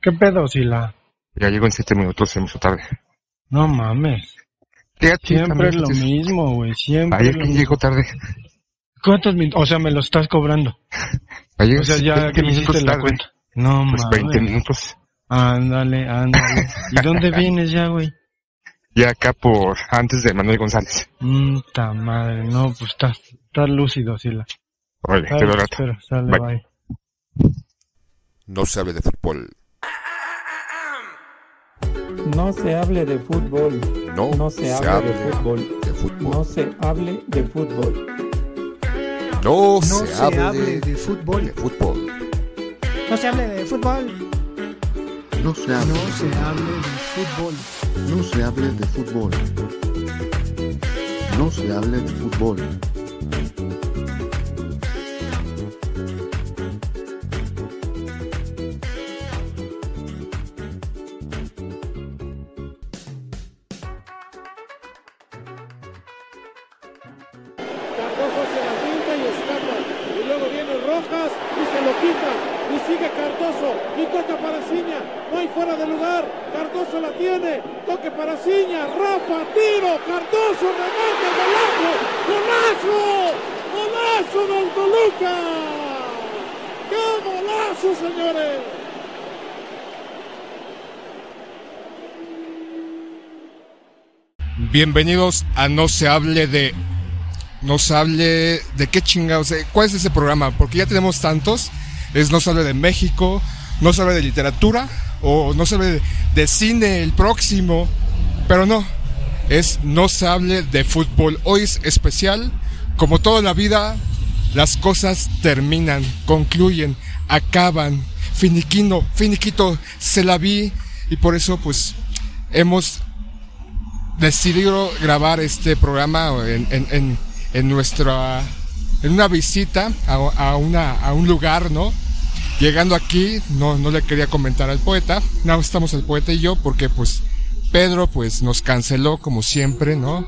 ¿Qué pedo, Sila? ya llegó en siete minutos, se me hizo tarde. No mames. Siempre es lo mismo, güey. Siempre. Ayer que llegó tarde. ¿Cuántos minutos? O sea, me lo estás cobrando. Ayer O sea, ya 20 que hiciste la tarde. cuenta. No Pues 20 mames. minutos. Ándale, ándale. ¿Y dónde vienes ya, güey? Ya acá por antes de Manuel González. Mm, ta madre. No, pues estás, estás lúcido, Sila. Órale, te lo rato. espero, sale, Bye. bye. No se hable de fútbol. No se hable de fútbol. No, No se hable de fútbol. de fútbol. No se hable de fútbol. No, No se, se hable, hable de, de fútbol. de fútbol. No se hable de fútbol. No se hable, No se hable de fútbol. no se hable de fútbol. No se hable de fútbol. Bienvenidos a No se hable de. No se hable de qué chingados. eh, ¿Cuál es ese programa? Porque ya tenemos tantos. Es No se hable de México, no se hable de literatura, o no se hable de, de cine el próximo. Pero no, es No se hable de fútbol. Hoy es especial. Como toda la vida, las cosas terminan, concluyen, acaban. Finiquino, finiquito, se la vi. Y por eso, pues, hemos decidido grabar este programa en, en, en, en nuestra en una visita a, a una a un lugar no llegando aquí no no le quería comentar al poeta. No estamos el poeta y yo porque pues Pedro pues nos canceló como siempre no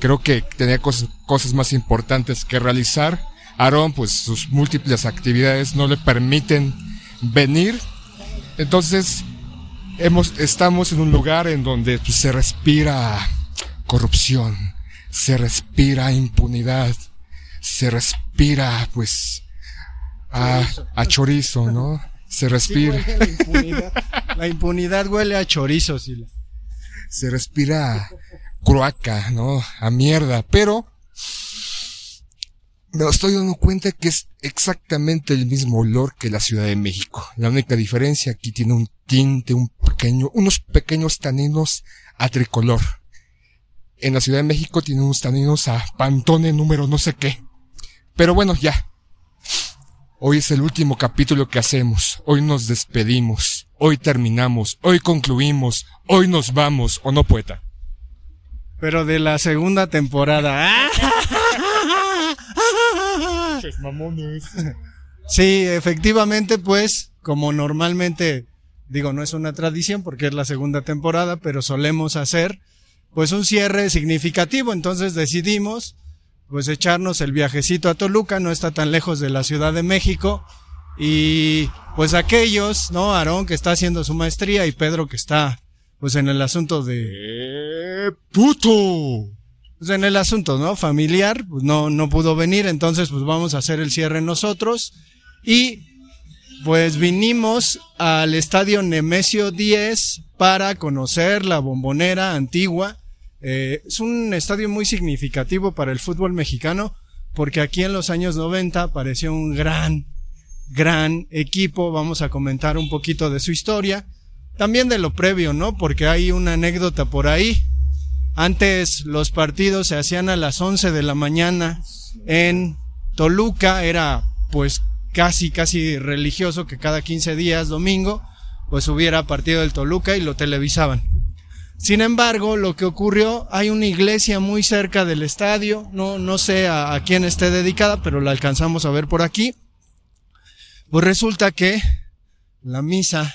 creo que tenía cosas cosas más importantes que realizar. Aarón pues sus múltiples actividades no le permiten venir. Entonces hemos, estamos en un lugar en donde pues, se respira corrupción, se respira impunidad, se respira, pues, a, a chorizo, ¿no? Se respira, la impunidad. La impunidad huele a chorizo, Sila. se respira cloaca, ¿no? A mierda, pero me estoy dando cuenta que es exactamente el mismo olor que la Ciudad de México. La única diferencia aquí tiene un tinte, un pequeño, unos pequeños taninos a tricolor. En la Ciudad de México tiene unos taninos a pantone número no sé qué. Pero bueno, ya. Hoy es el último capítulo que hacemos. Hoy nos despedimos. Hoy terminamos. Hoy concluimos. Hoy nos vamos. ¿O no, poeta? Pero de la segunda temporada. Sí, efectivamente, pues, como normalmente, digo, no es una tradición porque es la segunda temporada, pero solemos hacer, pues, un cierre significativo. Entonces decidimos, pues, echarnos el viajecito a Toluca, no está tan lejos de la Ciudad de México. Y, pues, aquellos, ¿no? Aarón que está haciendo su maestría y Pedro que está, pues, en el asunto de, ¡Eh, puto! Pues en el asunto, ¿no? Familiar, pues no, no pudo venir, entonces pues vamos a hacer el cierre nosotros. Y pues vinimos al estadio Nemesio 10 para conocer la bombonera antigua. Eh, es un estadio muy significativo para el fútbol mexicano porque aquí en los años 90 apareció un gran, gran equipo. Vamos a comentar un poquito de su historia. También de lo previo, ¿no? Porque hay una anécdota por ahí. Antes los partidos se hacían a las 11 de la mañana en Toluca, era pues casi, casi religioso que cada 15 días, domingo, pues hubiera partido del Toluca y lo televisaban. Sin embargo, lo que ocurrió, hay una iglesia muy cerca del estadio, no, no sé a, a quién esté dedicada, pero la alcanzamos a ver por aquí. Pues resulta que la misa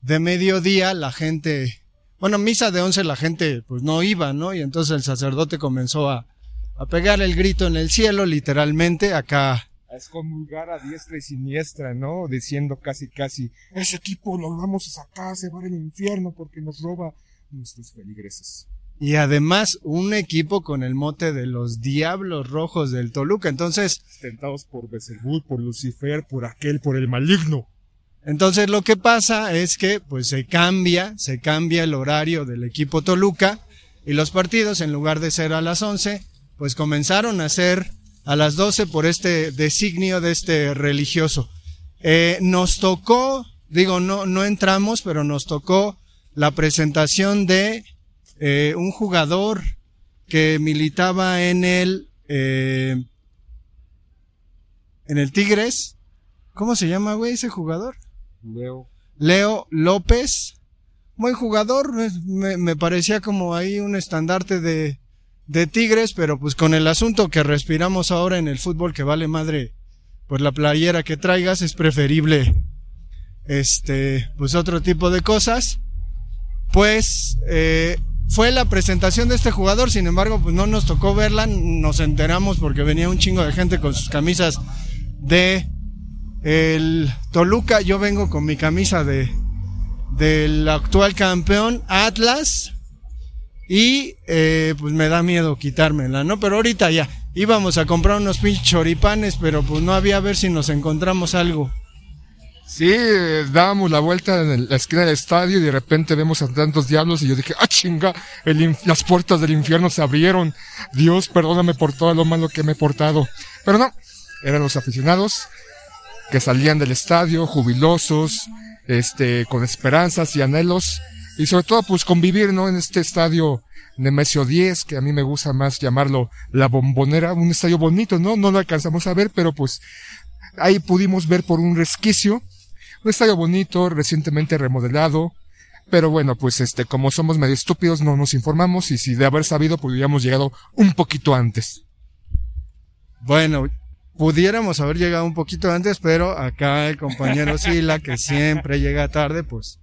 de mediodía la gente, bueno, misa de once la gente pues no iba, ¿no? Y entonces el sacerdote comenzó a, a pegar el grito en el cielo, literalmente, acá. A excomulgar a diestra y siniestra, ¿no? Diciendo casi, casi, ese equipo lo vamos a sacar, se va al infierno porque nos roba nuestros feligreses. Y además un equipo con el mote de los Diablos Rojos del Toluca. Entonces, Tentados por Beelzebub, por Lucifer, por aquel, por el maligno. Entonces lo que pasa es que pues se cambia, se cambia el horario del equipo Toluca y los partidos en lugar de ser a las 11, pues comenzaron a ser a las 12 por este designio de este religioso. Eh, nos tocó, digo, no, no entramos, pero nos tocó la presentación de eh, un jugador que militaba en el, eh, en el Tigres. ¿Cómo se llama, güey, ese jugador? Leo. Leo López. Buen jugador, me, me parecía como ahí un estandarte de, de Tigres, pero pues con el asunto que respiramos ahora en el fútbol que vale madre, pues la playera que traigas es preferible, este, pues otro tipo de cosas. Pues, eh, fue la presentación de este jugador, sin embargo, pues no nos tocó verla, nos enteramos porque venía un chingo de gente con sus camisas de el Toluca, yo vengo con mi camisa de del actual campeón Atlas y eh, pues me da miedo quitármela, ¿no? Pero ahorita ya íbamos a comprar unos pinches choripanes, pero pues no había a ver si nos encontramos algo. Sí, eh, dábamos la vuelta en la esquina del estadio y de repente vemos a tantos diablos y yo dije, ah chinga, el las puertas del infierno se abrieron. Dios, perdóname por todo lo malo que me he portado. Pero no, eran los aficionados que salían del estadio jubilosos, este, con esperanzas y anhelos y sobre todo pues convivir, ¿no? En este estadio Nemesio 10, que a mí me gusta más llamarlo la bombonera, un estadio bonito, ¿no? No lo alcanzamos a ver, pero pues ahí pudimos ver por un resquicio un estadio bonito, recientemente remodelado. Pero bueno, pues este, como somos medio estúpidos, no nos informamos y si de haber sabido, pues hubiéramos llegado un poquito antes. Bueno, pudiéramos haber llegado un poquito antes, pero acá el compañero Sila, que siempre llega tarde, pues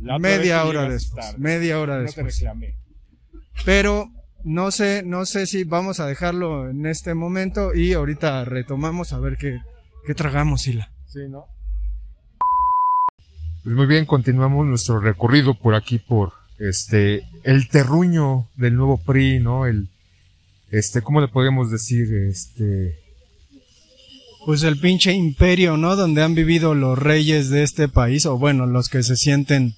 media hora después, media hora después. Pero no sé, no sé si vamos a dejarlo en este momento y ahorita retomamos a ver qué, qué tragamos, Sila. Sí, ¿no? Pues muy bien, continuamos nuestro recorrido por aquí por este el terruño del nuevo PRI, ¿no? El este, ¿cómo le podemos decir? Este Pues el pinche imperio, ¿no? Donde han vivido los reyes de este país, o bueno, los que se sienten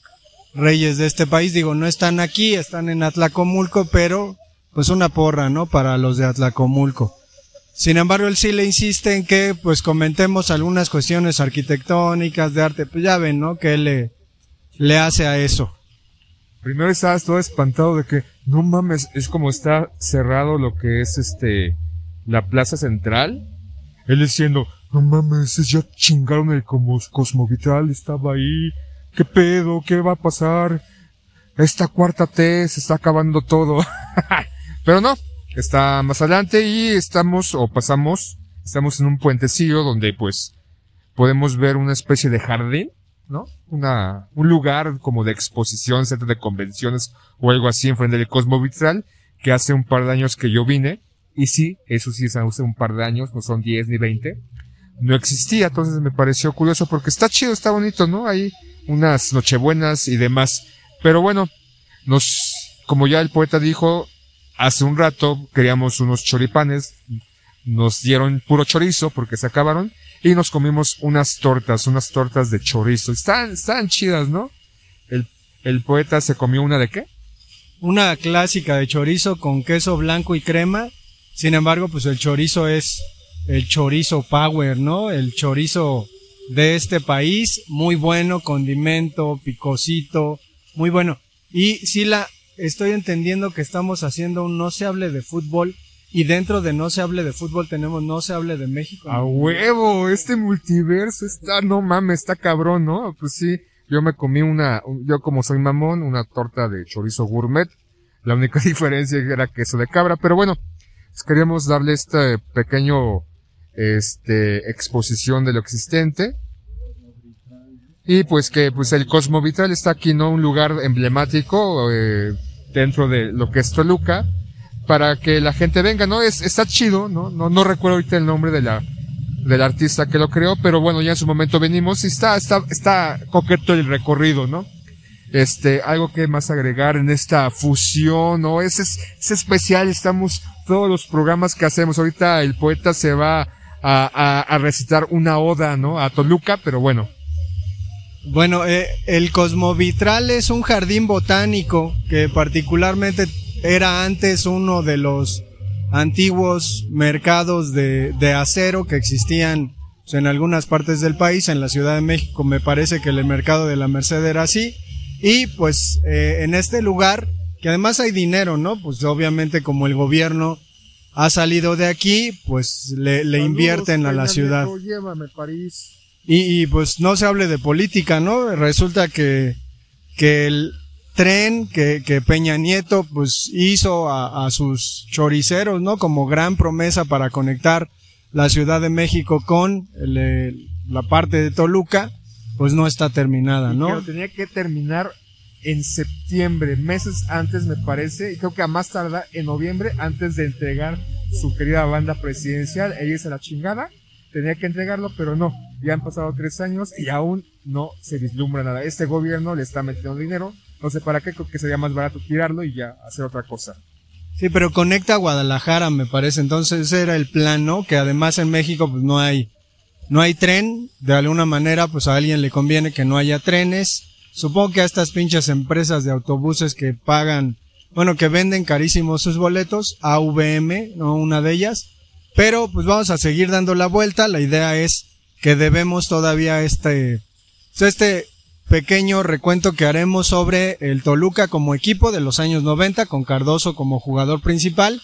reyes de este país. Digo, no están aquí, están en Atlacomulco, pero pues una porra, ¿no? Para los de Atlacomulco. Sin embargo, él sí le insiste en que pues comentemos algunas cuestiones arquitectónicas, de arte. Pues ya ven, ¿no? Que él le, le hace a eso. Primero estabas todo espantado de que, no mames, es como está cerrado lo que es este, la plaza central. Él diciendo, no mames, es ya chingaron el como Cosmovitral, estaba ahí. ¿Qué pedo? ¿Qué va a pasar? Esta cuarta T se está acabando todo. Pero no, está más adelante y estamos, o pasamos, estamos en un puentecillo donde pues podemos ver una especie de jardín ¿no? Una, un lugar como de exposición, centro de convenciones o algo así enfrente del Cosmo Vitral, que hace un par de años que yo vine, y sí, eso sí es un par de años, no son 10 ni 20, no existía, entonces me pareció curioso porque está chido, está bonito, ¿no? Hay unas nochebuenas y demás. Pero bueno, nos, como ya el poeta dijo, hace un rato queríamos unos choripanes, nos dieron puro chorizo porque se acabaron, y nos comimos unas tortas, unas tortas de chorizo. Están, están chidas, ¿no? El, el poeta se comió una de qué? Una clásica de chorizo con queso blanco y crema. Sin embargo, pues el chorizo es el chorizo power, ¿no? El chorizo de este país, muy bueno, condimento, picosito, muy bueno. Y si la estoy entendiendo que estamos haciendo un no se hable de fútbol y dentro de no se hable de fútbol tenemos no se hable de México. A huevo, este multiverso está, no mames, está cabrón, ¿no? Pues sí, yo me comí una, yo como soy mamón, una torta de chorizo gourmet. La única diferencia era queso de cabra, pero bueno, queríamos darle este pequeño, este, exposición de lo existente. Y pues que pues el Cosmovitral está aquí, ¿no? Un lugar emblemático eh, dentro de lo que es Toluca para que la gente venga, ¿no? Es, está chido, ¿no? No, no recuerdo ahorita el nombre de la, del artista que lo creó, pero bueno, ya en su momento venimos y está, está, está coqueto el recorrido, ¿no? Este, algo que más agregar en esta fusión, ¿no? Es, es, es especial, estamos, todos los programas que hacemos, ahorita el poeta se va a, recitar una oda, ¿no? A Toluca, pero bueno, Bueno, eh, el Cosmovitral es un jardín botánico que particularmente era antes uno de los antiguos mercados de, de acero que existían pues, en algunas partes del país. En la Ciudad de México me parece que el mercado de la Merced era así. Y pues eh, en este lugar, que además hay dinero, ¿no? Pues obviamente como el gobierno ha salido de aquí, pues le, le invierten a la ciudad. Llévame, París. Y, y, pues no se hable de política, ¿no? Resulta que, que el tren que, que Peña Nieto pues hizo a, a, sus choriceros, ¿no? Como gran promesa para conectar la Ciudad de México con el, el, la parte de Toluca, pues no está terminada, ¿no? Pero tenía que terminar en septiembre, meses antes me parece, y creo que a más tardar en noviembre antes de entregar su querida banda presidencial, ella es a la chingada tenía que entregarlo, pero no. Ya han pasado tres años y aún no se vislumbra nada. Este gobierno le está metiendo dinero. No sé para qué, creo que sería más barato tirarlo y ya hacer otra cosa. Sí, pero conecta a Guadalajara, me parece. Entonces era el plan, ¿no? Que además en México pues no hay, no hay tren. De alguna manera pues a alguien le conviene que no haya trenes. Supongo que a estas pinches empresas de autobuses que pagan, bueno, que venden carísimos sus boletos, AVM, ¿no? Una de ellas pero pues vamos a seguir dando la vuelta. La idea es que debemos todavía este, este pequeño recuento que haremos sobre el Toluca como equipo de los años 90 con Cardoso como jugador principal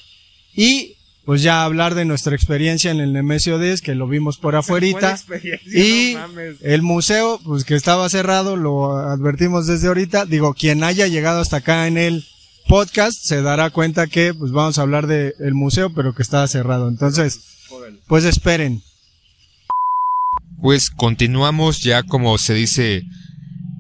y pues ya hablar de nuestra experiencia en el Nemesio 10 que lo vimos por afuerita. y no el museo pues que estaba cerrado lo advertimos desde ahorita. Digo quien haya llegado hasta acá en el podcast se dará cuenta que pues vamos a hablar del el museo pero que está cerrado. Entonces pues esperen. Pues continuamos ya como se dice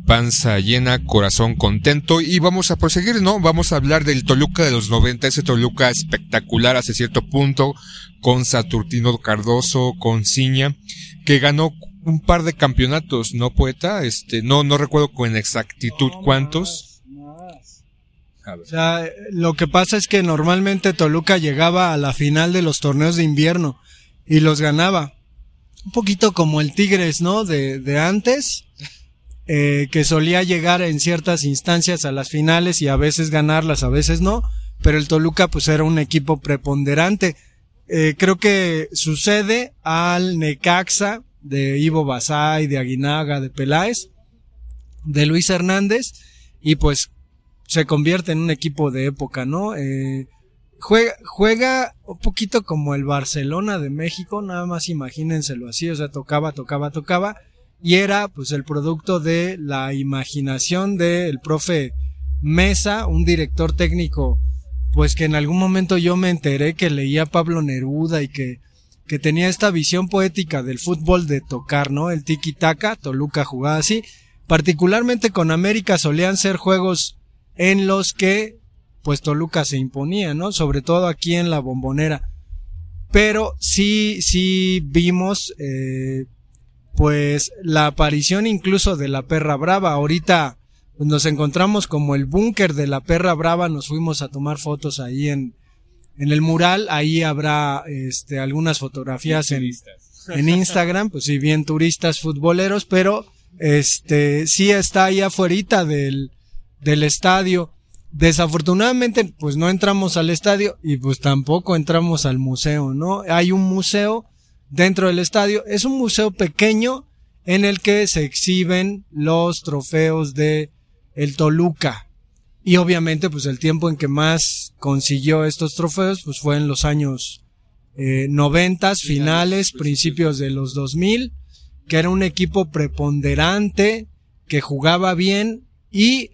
panza llena corazón contento. Y vamos a proseguir no vamos a hablar del Toluca de los 90 ese Toluca espectacular hace cierto punto con Saturtino Cardoso con Ciña que ganó un par de campeonatos no poeta este no no recuerdo con exactitud cuántos. o sea, lo que pasa es que normalmente Toluca llegaba a la final de los torneos de invierno y los ganaba. Un poquito como el Tigres, ¿no? De, de antes, eh, que solía llegar en ciertas instancias a las finales y a veces ganarlas, a veces no, pero el Toluca pues era un equipo preponderante. Eh, creo que sucede al Necaxa de Ivo Basay, de Aguinaga, de Peláez, de Luis Hernández, y pues se convierte en un equipo de época, ¿no? Eh, juega, juega un poquito como el Barcelona de México, nada más imagínenselo así, o sea, tocaba, tocaba, tocaba, y era pues el producto de la imaginación del profe Mesa, un director técnico, pues que en algún momento yo me enteré que leía Pablo Neruda y que, que tenía esta visión poética del fútbol de tocar, ¿no? El tiki-taka, Toluca jugaba así, particularmente con América solían ser juegos en los que pues Toluca se imponía, ¿no? Sobre todo aquí en la bombonera. Pero sí, sí vimos, eh, pues la aparición incluso de la perra brava. Ahorita nos encontramos como el búnker de la perra brava, nos fuimos a tomar fotos ahí en, en el mural, ahí habrá este, algunas fotografías en, en Instagram, pues sí, bien turistas futboleros, pero este sí está ahí afuera del, del estadio. Desafortunadamente, pues no entramos al estadio y pues tampoco entramos al museo, ¿no? Hay un museo dentro del estadio. Es un museo pequeño en el que se exhiben los trofeos de el Toluca. Y obviamente, pues el tiempo en que más consiguió estos trofeos, pues fue en los años eh, noventas, finales, principios de los 2000, que era un equipo preponderante, que jugaba bien y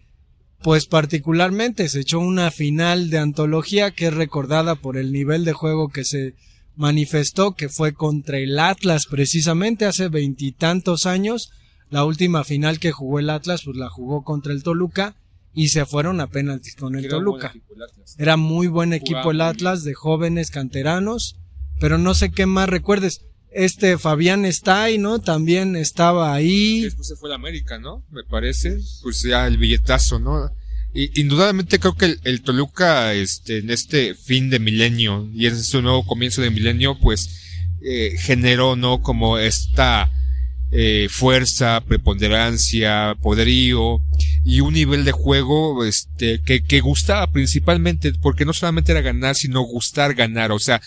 pues particularmente se echó una final de antología que es recordada por el nivel de juego que se manifestó que fue contra el Atlas precisamente hace veintitantos años la última final que jugó el Atlas, pues la jugó contra el Toluca y se fueron a penaltis con el Toluca. Era muy buen equipo el Atlas de jóvenes canteranos, pero no sé qué más recuerdes. Este Fabián está ahí, ¿no? También estaba ahí. Después se fue a América, ¿no? Me parece. Pues ya el billetazo, ¿no? Indudablemente creo que el, Toluca, este, en este fin de milenio y en este nuevo comienzo de milenio, pues, eh, generó, ¿no? Como esta, eh, fuerza, preponderancia, poderío y un nivel de juego este que, que gustaba principalmente porque no solamente era ganar sino gustar ganar. O sea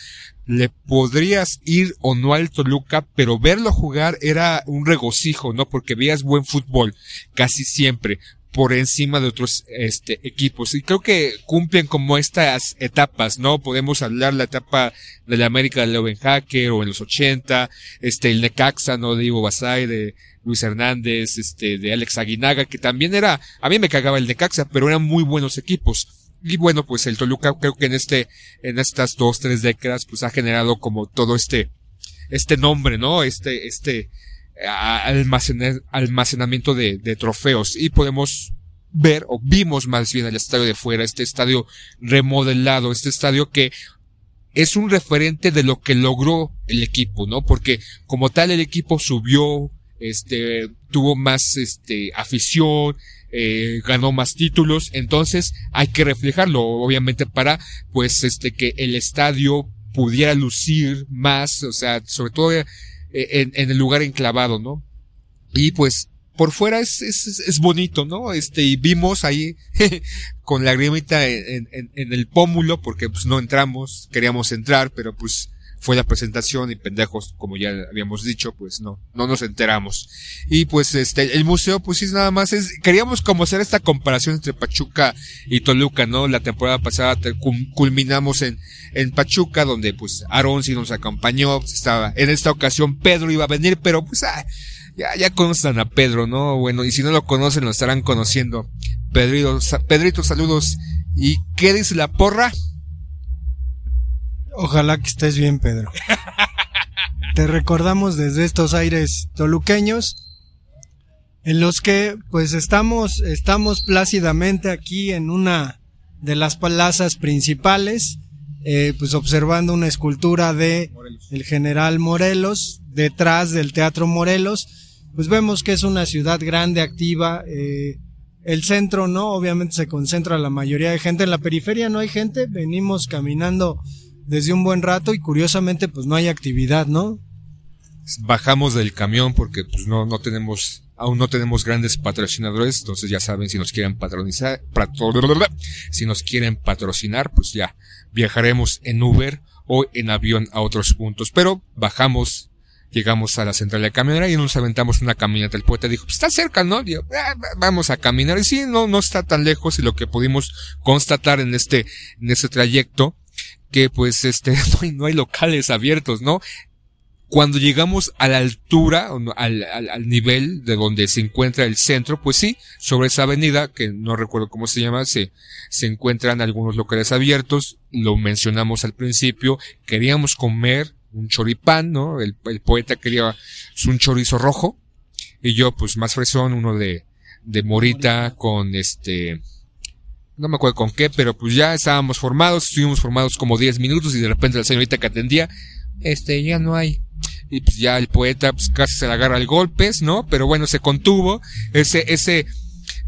le podrías ir o no al Toluca pero verlo jugar era un regocijo no porque veías buen fútbol casi siempre por encima de otros este, equipos. Y creo que cumplen como estas etapas, ¿no? Podemos hablar la etapa de la América de Leuven Hacker o en los 80, este, el Necaxa, ¿no? De Ivo Basay, de Luis Hernández, este, de Alex Aguinaga, que también era, a mí me cagaba el Necaxa, pero eran muy buenos equipos. Y bueno, pues el Toluca creo que en este, en estas dos, tres décadas, pues ha generado como todo este, este nombre, ¿no? Este, este, almacenamiento de, de, trofeos y podemos ver o vimos más bien el estadio de fuera, este estadio remodelado, este estadio que es un referente de lo que logró el equipo, ¿no? Porque como tal el equipo subió, este, tuvo más, este, afición, eh, ganó más títulos, entonces hay que reflejarlo, obviamente para, pues, este, que el estadio pudiera lucir más, o sea, sobre todo en, en el lugar enclavado, ¿no? Y pues por fuera es, es, es, bonito, ¿no? Este, y vimos ahí con la grimita en, en, en, el pómulo, porque pues no entramos, queríamos entrar, pero pues fue la presentación y pendejos, como ya habíamos dicho, pues no, no nos enteramos. Y pues este, el museo, pues sí, nada más es, queríamos como hacer esta comparación entre Pachuca y Toluca, ¿no? La temporada pasada culminamos en, en Pachuca, donde pues Aaron sí nos acompañó, pues, estaba, en esta ocasión Pedro iba a venir, pero pues, ah, ya, ya conocen a Pedro, ¿no? Bueno, y si no lo conocen, lo estarán conociendo. Pedrito, Pedrito, saludos. ¿Y qué dice la porra? Ojalá que estés bien, Pedro. Te recordamos desde estos aires toluqueños en los que pues estamos estamos plácidamente aquí en una de las plazas principales eh, pues observando una escultura de el general Morelos detrás del Teatro Morelos. Pues vemos que es una ciudad grande activa eh, el centro no obviamente se concentra la mayoría de gente. En la periferia no hay gente. Venimos caminando desde un buen rato y curiosamente pues no hay actividad, ¿no? Bajamos del camión porque pues no, no tenemos, aún no tenemos grandes patrocinadores, entonces ya saben si nos quieren patronizar, si nos quieren patrocinar, pues ya viajaremos en Uber o en avión a otros puntos, pero bajamos llegamos a la central de camionera y nos aventamos una caminata. El poeta dijo, pues está cerca, ¿no? Ah, vamos a caminar. Y sí, no, no está tan lejos y lo que pudimos constatar en este, en este trayecto que pues este no hay, no hay locales abiertos, ¿no? Cuando llegamos a la altura, al, al, al, nivel de donde se encuentra el centro, pues sí, sobre esa avenida, que no recuerdo cómo se llama, se, se encuentran algunos locales abiertos, lo mencionamos al principio, queríamos comer un choripán, ¿no? El, el poeta quería un chorizo rojo, y yo pues más fresón, uno de, de morita con este, no me acuerdo con qué, pero pues ya estábamos formados, estuvimos formados como 10 minutos y de repente la señorita que atendía, este, ya no hay. Y pues ya el poeta pues casi se le agarra el golpes, ¿no? Pero bueno, se contuvo. Ese, ese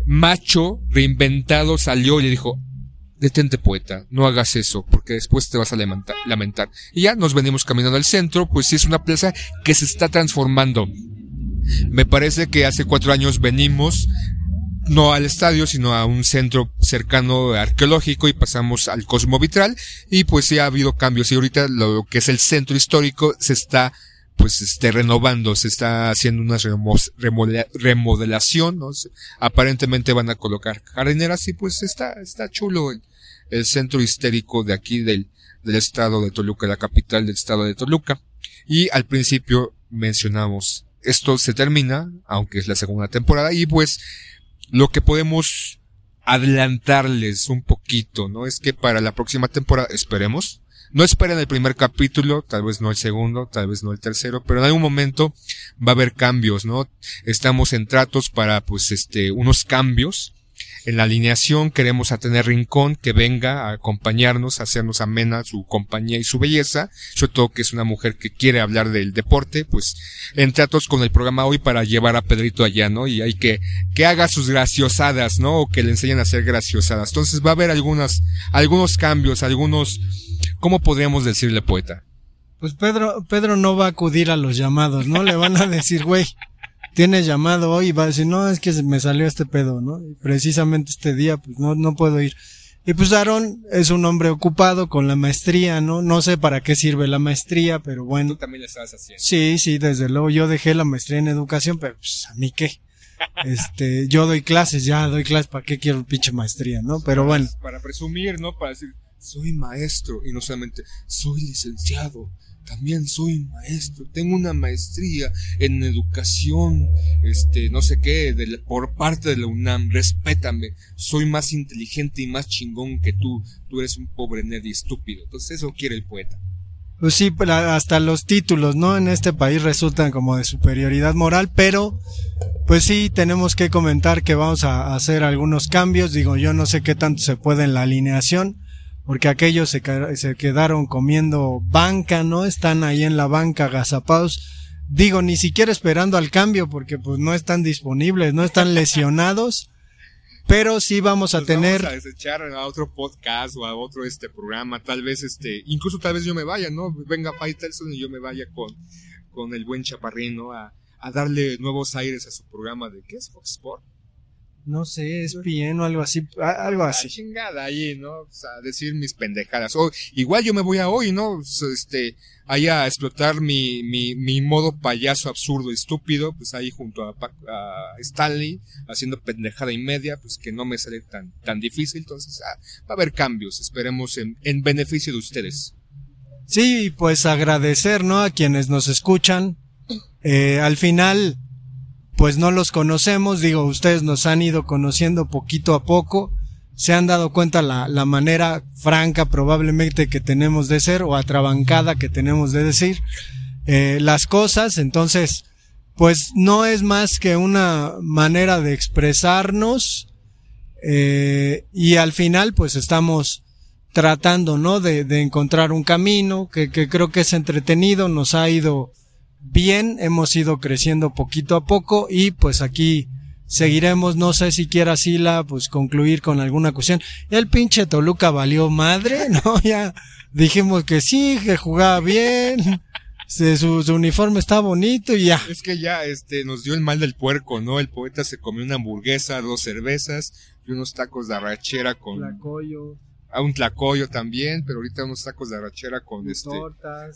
macho reinventado salió y le dijo, detente poeta, no hagas eso, porque después te vas a lamentar. Y ya nos venimos caminando al centro, pues sí es una plaza que se está transformando. Me parece que hace cuatro años venimos no al estadio, sino a un centro cercano arqueológico y pasamos al Cosmo Vitral y pues sí ha habido cambios y ahorita lo que es el centro histórico se está pues este renovando, se está haciendo una remodelación, aparentemente van a colocar jardineras y pues está, está chulo el, el centro histórico de aquí del, del estado de Toluca, la capital del estado de Toluca. Y al principio mencionamos, esto se termina, aunque es la segunda temporada, y pues lo que podemos adelantarles un poquito, ¿no? Es que para la próxima temporada, esperemos, no esperen el primer capítulo, tal vez no el segundo, tal vez no el tercero, pero en algún momento va a haber cambios, ¿no? Estamos en tratos para, pues, este, unos cambios en la alineación queremos a tener Rincón que venga a acompañarnos, a hacernos amena su compañía y su belleza, sobre todo que es una mujer que quiere hablar del deporte, pues en tratos con el programa hoy para llevar a Pedrito allá, ¿no? Y hay que que haga sus graciosadas, ¿no? O que le enseñen a hacer graciosadas. Entonces va a haber algunas algunos cambios, algunos ¿cómo podríamos decirle poeta? Pues Pedro Pedro no va a acudir a los llamados, ¿no? Le van a decir, güey, tienes llamado hoy y va a decir, no, es que me salió este pedo, ¿no? Y precisamente este día, pues no, no puedo ir. Y pues Aaron es un hombre ocupado con la maestría, ¿no? No sé para qué sirve la maestría, pero bueno. Tú también la estabas haciendo. Sí, sí, desde luego yo dejé la maestría en educación, pero pues a mí qué. Este, yo doy clases, ya doy clases, ¿para qué quiero pinche maestría, no? Pero bueno. Para presumir, ¿no? Para decir, soy maestro y no solamente soy licenciado también soy maestro, tengo una maestría en educación, este, no sé qué, por parte de la UNAM, respétame, soy más inteligente y más chingón que tú, tú eres un pobre nerd y estúpido. Entonces eso quiere el poeta. Pues sí, hasta los títulos, ¿no? En este país resultan como de superioridad moral, pero pues sí tenemos que comentar que vamos a hacer algunos cambios. Digo, yo no sé qué tanto se puede en la alineación porque aquellos se, se, quedaron comiendo banca, ¿no? Están ahí en la banca agazapados. Digo, ni siquiera esperando al cambio, porque pues no están disponibles, no están lesionados. Pero sí vamos a tener. Vamos a desechar a otro podcast o a otro este programa, tal vez este, incluso tal vez yo me vaya, ¿no? Venga Faitelson y yo me vaya con, con el buen chaparrín, ¿no? A, a darle nuevos aires a su programa de ¿qué es Fox Sport? No sé, es bien o algo así, algo así. chingada ahí, ¿no? O sea, decir mis pendejadas. O igual yo me voy a hoy, ¿no? Este, ahí a explotar mi, mi, mi modo payaso absurdo, estúpido, pues ahí junto a, a Stanley, haciendo pendejada y media, pues que no me sale tan, tan difícil. Entonces, ah, va a haber cambios, esperemos en, en beneficio de ustedes. Sí, pues agradecer, ¿no? A quienes nos escuchan. Eh, al final, pues no los conocemos, digo, ustedes nos han ido conociendo poquito a poco, se han dado cuenta la, la manera franca probablemente que tenemos de ser o atrabancada que tenemos de decir eh, las cosas, entonces, pues no es más que una manera de expresarnos eh, y al final pues estamos tratando, ¿no? De, de encontrar un camino que, que creo que es entretenido, nos ha ido bien, hemos ido creciendo poquito a poco y pues aquí seguiremos, no sé si quiera Sila pues concluir con alguna cuestión. El pinche Toluca valió madre, ¿no? Ya dijimos que sí, que jugaba bien. Su, su, uniforme está bonito y ya. Es que ya este nos dio el mal del puerco, ¿no? El poeta se comió una hamburguesa, dos cervezas y unos tacos de arrachera con a un tlacoyo también, pero ahorita unos tacos de arrachera con este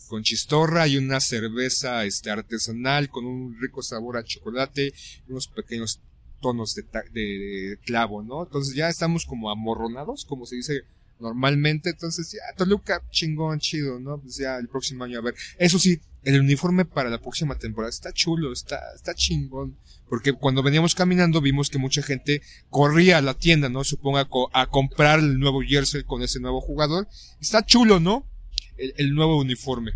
con chistorra y una cerveza este artesanal con un rico sabor a chocolate y unos pequeños tonos de, de, clavo, ¿no? Entonces ya estamos como amorronados, como se dice normalmente, entonces ya Toluca chingón, chido, ¿no? Pues ya el próximo año a ver. Eso sí, el uniforme para la próxima temporada está chulo, está está chingón porque cuando veníamos caminando vimos que mucha gente corría a la tienda, ¿no? Suponga a, comprar el nuevo jersey con ese nuevo jugador. Está chulo, ¿no? El, nuevo uniforme.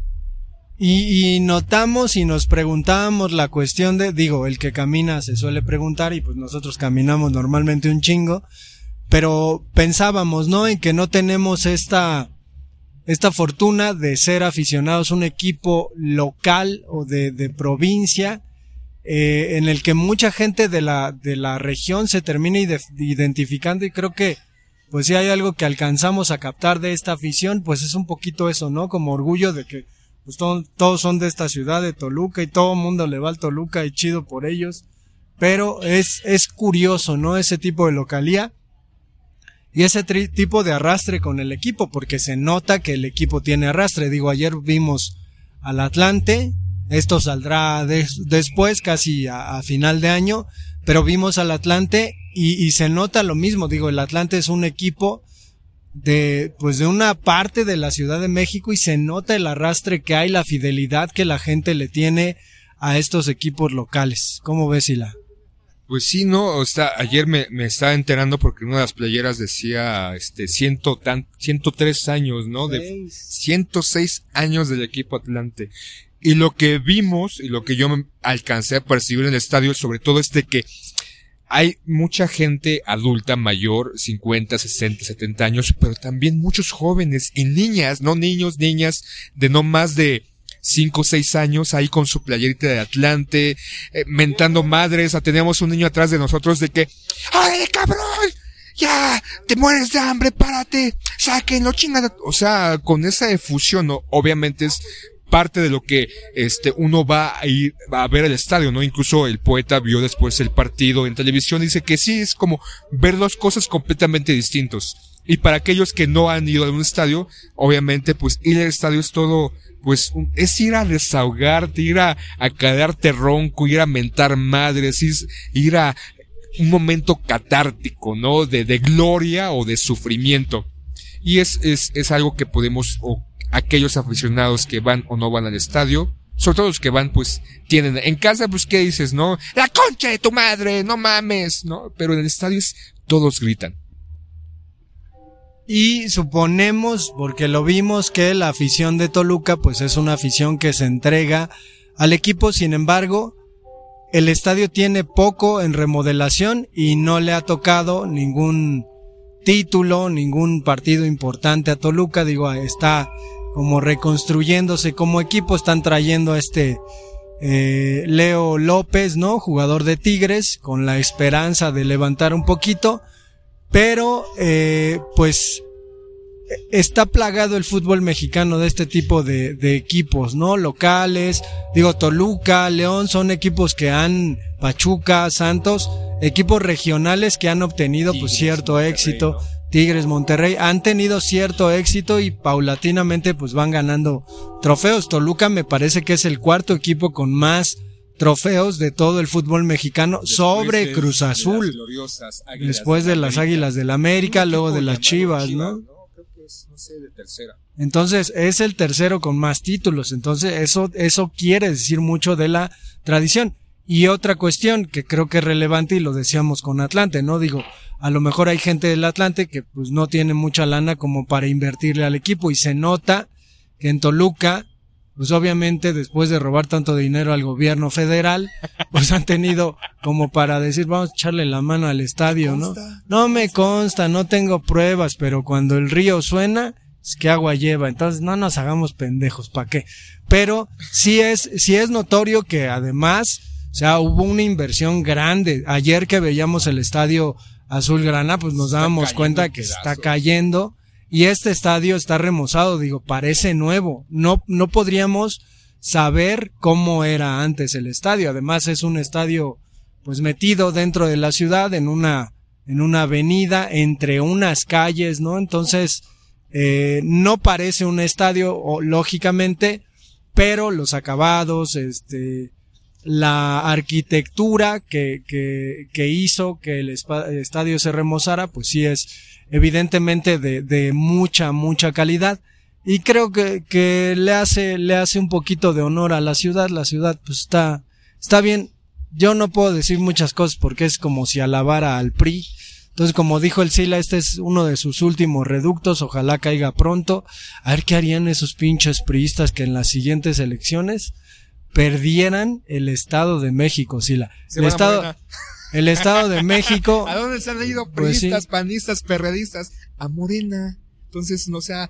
Y, y, notamos y nos preguntábamos la cuestión de, digo, el que camina se suele preguntar y pues nosotros caminamos normalmente un chingo, pero pensábamos, ¿no? En que no tenemos esta, esta fortuna de ser aficionados a un equipo local o de, de provincia eh, en el que mucha gente de la, de la región se termina identificando y creo que pues si hay algo que alcanzamos a captar de esta afición, pues es un poquito eso, ¿no? Como orgullo de que pues todos son de esta ciudad de Toluca y todo el mundo le va al Toluca y chido por ellos. Pero es, es curioso, ¿no? Ese tipo de localía y ese tipo de arrastre con el equipo, porque se nota que el equipo tiene arrastre. Digo, ayer vimos al Atlante esto saldrá después, casi a, final de año, pero vimos al Atlante y, se nota lo mismo. Digo, el Atlante es un equipo de, pues de una parte de la Ciudad de México y se nota el arrastre que hay, la fidelidad que la gente le tiene a estos equipos locales. ¿Cómo ves, Sila? Pues sí, no, o sea, ayer me, me estaba enterando porque una de las playeras decía, este, ciento tan, 103 años, ¿no? De 106 años del equipo Atlante. Y lo que vimos y lo que yo me alcancé a percibir en el estadio, sobre todo es de que hay mucha gente adulta mayor, 50, 60, 70 años, pero también muchos jóvenes y niñas, no niños, niñas de no más de 5 o 6 años ahí con su playerita de Atlante, eh, mentando madres, teníamos un niño atrás de nosotros de que, ¡ay, cabrón! Ya, te mueres de hambre, párate, sáquenlo, chingada. O sea, con esa efusión, ¿no? obviamente es parte de lo que este uno va a ir a ver al estadio, ¿no? Incluso el poeta vio después el partido en televisión y dice que sí es como ver dos cosas completamente distintos. Y para aquellos que no han ido a un estadio, obviamente pues ir al estadio es todo pues es ir a desahogarte, ir a, a quedarte ronco, ir a mentar madres, ir, a un momento catártico, ¿no? De, de gloria o de sufrimiento. Y es, es, es algo que podemos, o aquellos aficionados que van o no van al estadio, sobre todo los que van, pues, tienen, en casa, pues, ¿qué dices, no? La concha de tu madre, no mames, ¿no? Pero en el estadio es, todos gritan. Y suponemos, porque lo vimos, que la afición de Toluca, pues es una afición que se entrega al equipo, sin embargo, el estadio tiene poco en remodelación y no le ha tocado ningún título, ningún partido importante a Toluca, digo, está como reconstruyéndose como equipo, están trayendo a este eh, Leo López, ¿no? Jugador de Tigres, con la esperanza de levantar un poquito, pero eh, pues está plagado el fútbol mexicano de este tipo de, de, equipos, ¿no? Locales, digo, Toluca, León, son equipos que han, Pachuca, Santos, equipos regionales que han obtenido pues cierto éxito. Tigres, Monterrey han tenido cierto éxito y paulatinamente pues van ganando trofeos. Toluca me parece que es el cuarto equipo con más trofeos de todo el fútbol mexicano sobre Cruz Azul. Después de las Águilas del América, luego de las Chivas, ¿no? Entonces es el tercero con más títulos. Entonces eso, eso quiere decir mucho de la tradición. Y otra cuestión que creo que es relevante y lo decíamos con Atlante, ¿no? Digo, a lo mejor hay gente del Atlante que pues no tiene mucha lana como para invertirle al equipo y se nota que en Toluca, pues obviamente después de robar tanto dinero al gobierno federal, pues han tenido como para decir vamos a echarle la mano al estadio, ¿no? No me consta, no tengo pruebas, pero cuando el río suena, es que agua lleva, entonces no nos hagamos pendejos, ¿para qué? Pero sí es, sí es notorio que además, o sea, hubo una inversión grande. Ayer que veíamos el estadio Azulgrana, pues nos dábamos cuenta que está cayendo y este estadio está remozado, digo, parece nuevo. No, no podríamos saber cómo era antes el estadio. Además es un estadio pues metido dentro de la ciudad en una, en una avenida entre unas calles, ¿no? Entonces, eh, no parece un estadio, lógicamente, pero los acabados, este, la arquitectura que, que, que hizo que el estadio se remozara, pues sí es evidentemente de, de mucha, mucha calidad. Y creo que, que le hace, le hace un poquito de honor a la ciudad. La ciudad pues está, está bien. Yo no puedo decir muchas cosas porque es como si alabara al PRI. Entonces, como dijo el Sila, este es uno de sus últimos reductos, ojalá caiga pronto. A ver qué harían esos pinches priistas que en las siguientes elecciones perdieran el Estado de México, Sila. El Estado, el Estado de México. ¿A dónde se han ido pues priistas, panistas, perredistas? A Morena. Entonces, no sea,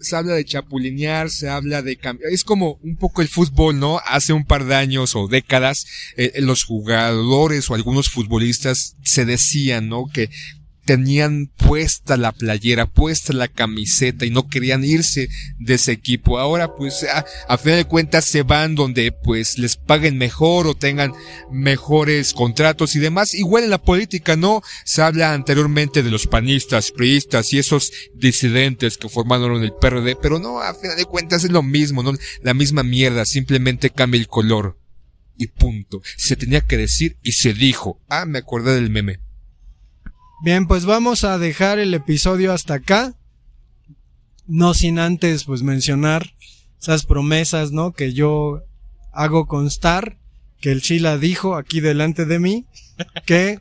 se habla de chapulinear, se habla de cambiar. Es como un poco el fútbol, ¿no? Hace un par de años o décadas, eh, los jugadores o algunos futbolistas se decían, ¿no? Que tenían puesta la playera, puesta la camiseta y no querían irse de ese equipo. Ahora pues a, final de cuentas se van donde pues les paguen mejor o tengan mejores contratos y demás. Igual en la política, ¿no? Se habla anteriormente de los panistas, priistas y esos disidentes que formaron el PRD, pero no, a final de cuentas es lo mismo, ¿no? La misma mierda, simplemente cambia el color. Y punto. Se tenía que decir y se dijo. Ah, me acordé del meme. Bien, pues vamos a dejar el episodio hasta acá. No sin antes, pues mencionar esas promesas, ¿no? Que yo hago constar que el Chila dijo aquí delante de mí que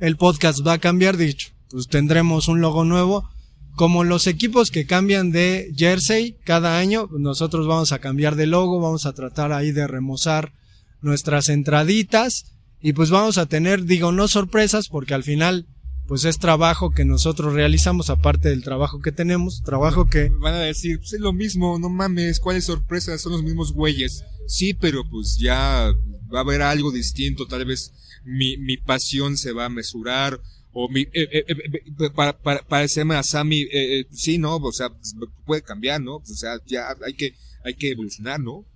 el podcast va a cambiar, dicho, pues tendremos un logo nuevo. Como los equipos que cambian de jersey cada año, nosotros vamos a cambiar de logo, vamos a tratar ahí de remozar nuestras entraditas y pues vamos a tener, digo, no sorpresas porque al final pues es trabajo que nosotros realizamos aparte del trabajo que tenemos, trabajo que Van a decir, pues es lo mismo, no mames, ¿cuáles sorpresas? Son los mismos güeyes. Sí, pero pues ya va a haber algo distinto, tal vez mi, mi pasión se va a mesurar, o mi, eh, eh, eh, eh, para, para, parecerme a Sammy, eh, eh, sí, no, o sea, pues, puede cambiar, ¿no? O sea, ya hay que, hay que evolucionar, ¿no?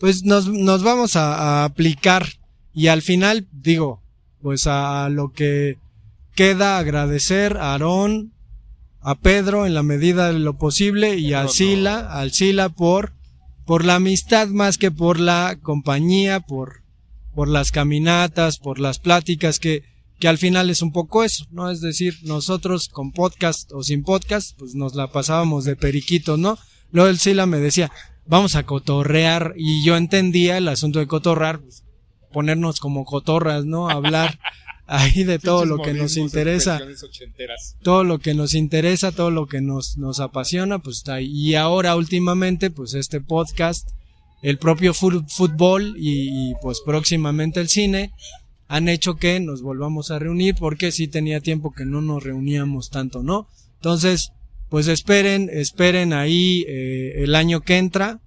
pues nos, nos vamos a, a aplicar y al final digo, pues a lo que queda agradecer a Aarón, a Pedro en la medida de lo posible y a. Sila, al Sila por, por la amistad más que por la compañía, por, por las caminatas, por las pláticas que, que al final es un poco eso, ¿no? Es decir, nosotros con podcast o sin podcast, pues nos la pasábamos de periquitos, ¿no? Luego el Sila me decía, vamos a cotorrear y yo entendía el asunto de cotorrear, pues, ponernos como cotorras, ¿no? Hablar ahí de todo lo que nos interesa. todo lo que nos interesa, todo lo que nos, nos apasiona, pues está ahí. Y ahora últimamente, pues este podcast, el propio fútbol y, y, pues próximamente el cine han hecho que nos volvamos a reunir porque sí tenía tiempo que no nos reuníamos tanto, ¿no? Entonces, pues esperen, esperen ahí eh, el año que entra,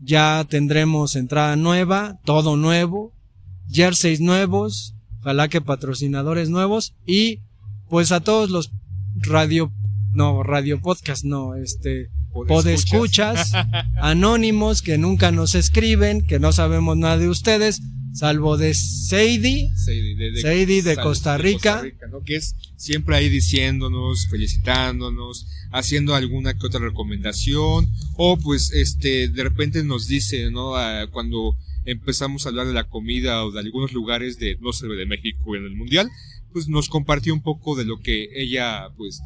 ya tendremos entrada nueva, todo nuevo, jerseys nuevos, ojalá que patrocinadores nuevos y pues a todos los radio, no, radio podcast, no, este, podescuchas, anónimos que nunca nos escriben, que no sabemos nada de ustedes, salvo de Seidi, Seidi de, Seidi de Sal- Costa Rica. ¿no? Que es siempre ahí diciéndonos, felicitándonos, haciendo alguna que otra recomendación, o pues este, de repente nos dice, ¿no? Ah, cuando empezamos a hablar de la comida o de algunos lugares de, no sé, de México en el Mundial, pues nos compartió un poco de lo que ella, pues,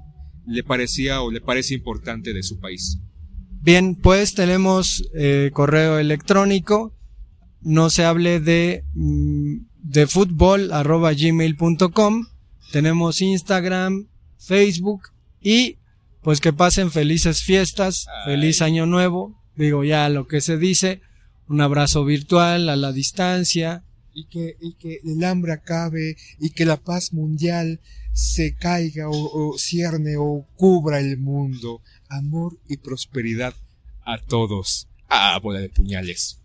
le parecía o le parece importante de su país. Bien, pues tenemos eh, correo electrónico, no se hable de, mm, de fútbol arroba gmail.com, tenemos Instagram, Facebook y pues que pasen felices fiestas, feliz año nuevo, digo ya lo que se dice, un abrazo virtual a la distancia, y que, y que el hambre acabe y que la paz mundial se caiga o, o cierne o cubra el mundo. Amor y prosperidad a todos. Ah, bola de puñales.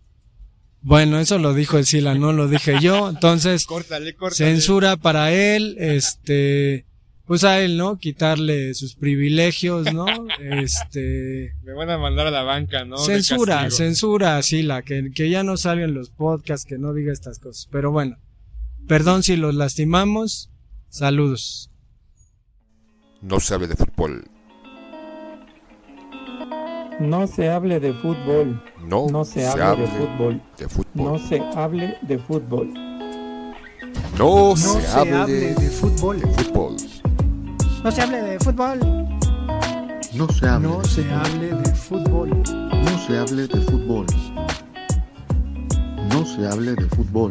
Bueno, eso lo dijo el Sila, no lo dije yo. Entonces, Córtale, córtale. censura para él, este, pues a él, ¿no? Quitarle sus privilegios, ¿no? Este, Me van a mandar a la banca, ¿no? Censura, censura, Sila, que, que ya no salgan los podcasts, que no diga estas cosas. Pero bueno, perdón si los lastimamos. Saludos. No se hable de fútbol. No se hable de fútbol. No, No se hable de fútbol. de fútbol. No se hable de fútbol. No, No se, se hable, hable de fútbol. de fútbol. No se hable de fútbol. No se hable, No de, se hable de fútbol. no se hable de fútbol. No se hable de fútbol.